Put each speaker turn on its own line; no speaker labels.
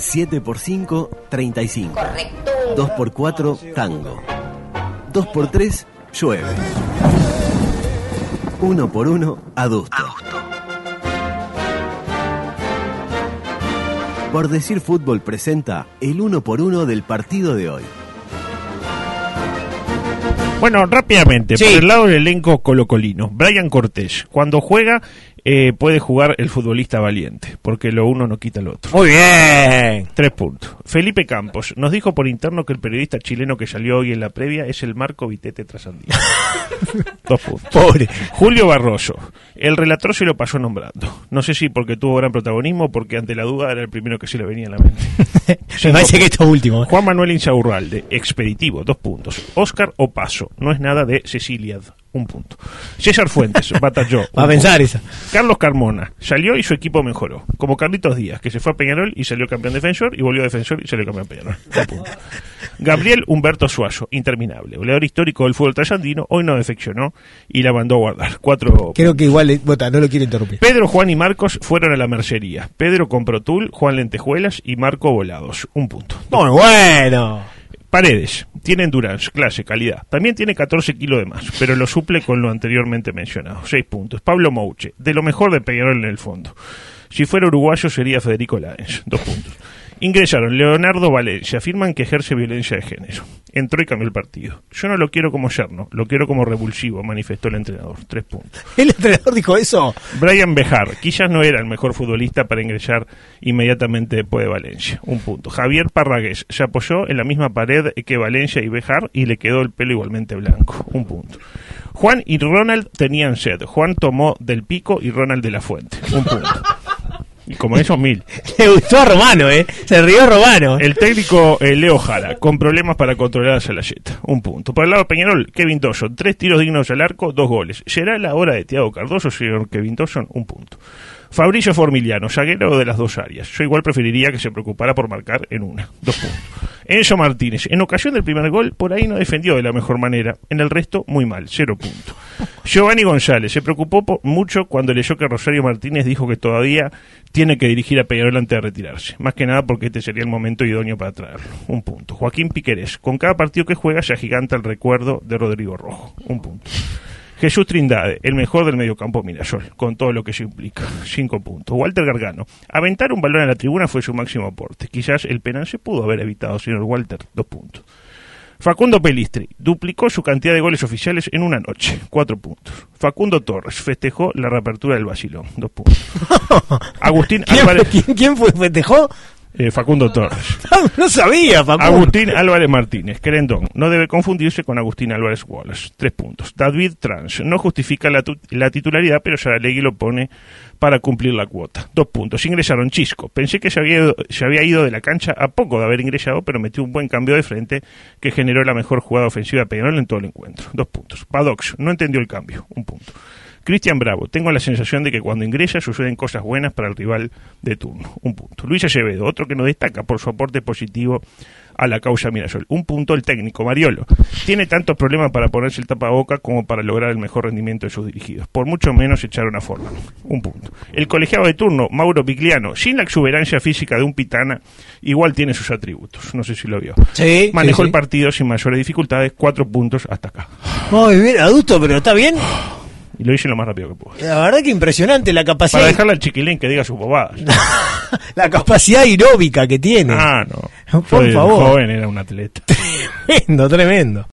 7x5, 35.
Correcto.
2x4, tango. 2x3, llueve. 1x1, adusto. Por decir fútbol presenta el 1x1 del partido de hoy.
Bueno, rápidamente,
Sí.
por el lado del elenco colocolino, Brian Cortés, cuando juega eh, puede jugar el futbolista valiente, porque lo uno no quita lo otro.
Muy bien.
Tres puntos. Felipe Campos nos dijo por interno que el periodista chileno que salió hoy en la previa es el Marco Vitete Trasandino. Dos puntos.
Pobre.
Julio Barroso, el relator se lo pasó nombrando. No sé si porque tuvo gran protagonismo o porque ante la duda era el primero que se le venía a la mente.
Me parece que esto último.
Juan Manuel Insaurralde, expeditivo, dos puntos. Oscar Opaso, no es nada de Cecilia, un punto. César Fuentes, batalló.
Va a pensar esa.
Carlos Carmona, salió y su equipo mejoró. Como Carlitos Díaz, que se fue a Peñarol y salió campeón defensor, y volvió a defensor y salió campeón Peñarol. Un punto. Gabriel Humberto Suazo, interminable. Goleador histórico del fútbol trasandino, hoy no defeccionó y la mandó a guardar. Cuatro
Creo que igual, eh, bota, no lo quiero interrumpir.
Pedro, Juan y Marcos fueron a la mercería. Pedro compró tul, Juan lentejuelas y Marco volados. Un punto.
Muy bueno.
Paredes, tiene endurance, clase, calidad. También tiene 14 kilos de más, pero lo suple con lo anteriormente mencionado. 6 puntos. Pablo Mouche, de lo mejor de Peñarol en el fondo. Si fuera uruguayo sería Federico Láenz. 2 puntos. Ingresaron Leonardo Valencia, afirman que ejerce violencia de género. Entró y cambió el partido. Yo no lo quiero como yerno, lo quiero como revulsivo, manifestó el entrenador. 3 puntos.
¿El entrenador dijo eso?
Brian Bejar, quizás no era el mejor futbolista para ingresar inmediatamente después de Valencia. Un punto. Javier Parragués se apoyó en la misma pared que Valencia y Bejar y le quedó el pelo igualmente blanco. Un punto. Juan y Ronald tenían sed. Juan tomó del pico y Ronald de la fuente. Un punto. Y como esos mil.
Le gustó a Romano, ¿eh? Se rió Romano.
El técnico eh, Leo Jara, con problemas para controlar a Salayeta. Un punto. Por el lado de Peñarol, Kevin Dawson, tres tiros dignos al arco, dos goles. ¿Será la hora de Tiago Cardoso, señor Kevin Dawson? Un punto. Fabricio Formiliano, zaguero de las dos áreas. Yo igual preferiría que se preocupara por marcar en una. Dos puntos. Enzo Martínez, en ocasión del primer gol, por ahí no defendió de la mejor manera. En el resto, muy mal, cero puntos. Giovanni González, se preocupó mucho cuando leyó que Rosario Martínez dijo que todavía tiene que dirigir a Peñarol antes de retirarse. Más que nada porque este sería el momento idóneo para traerlo. Un punto. Joaquín Piquerés, con cada partido que juega se agiganta el recuerdo de Rodrigo Rojo. Un punto. Jesús Trindade, el mejor del mediocampo Mirasol, con todo lo que eso implica. Cinco puntos. Walter Gargano, aventar un balón a la tribuna fue su máximo aporte. Quizás el penal se pudo haber evitado, señor Walter. Dos puntos. Facundo Pelistri duplicó su cantidad de goles oficiales en una noche, cuatro puntos. Facundo Torres festejó la reapertura del Basilón, dos puntos. Agustín
¿Quién,
Álvarez,
quién, quién fue? ¿Festejó?
Eh, Facundo Torres.
No sabía, papá.
Agustín Álvarez Martínez, Querendón, no debe confundirse con Agustín Álvarez Wallace. Tres puntos. David Trans, no justifica la, tu- la titularidad, pero Saralegui lo pone para cumplir la cuota. Dos puntos. Ingresaron Chisco. Pensé que se había, ido, se había ido de la cancha a poco de haber ingresado, pero metió un buen cambio de frente que generó la mejor jugada ofensiva de Peñarol en todo el encuentro. Dos puntos. Padox, no entendió el cambio. Un punto. Cristian Bravo, tengo la sensación de que cuando ingresa suceden cosas buenas para el rival de turno. Un punto. Luis Acevedo, otro que nos destaca por su aporte positivo a la causa Mirasol. Un punto el técnico, Mariolo. Tiene tantos problemas para ponerse el tapaboca como para lograr el mejor rendimiento de sus dirigidos. Por mucho menos echaron a forma. Un punto. El colegiado de turno, Mauro Pigliano, sin la exuberancia física de un pitana, igual tiene sus atributos. No sé si lo vio.
Sí,
Manejó
sí,
el partido sin mayores dificultades, cuatro puntos hasta acá.
Muy bien, adulto, pero está bien.
Y lo hice lo más rápido que pude.
La verdad que impresionnante la capacidad.
Para dejarle al chiquilín que diga sus bobadas.
la capacidad aeróbica que tiene.
Ah, no.
Por
de
favor.
joven era un atleta.
Tremendo, tremendo.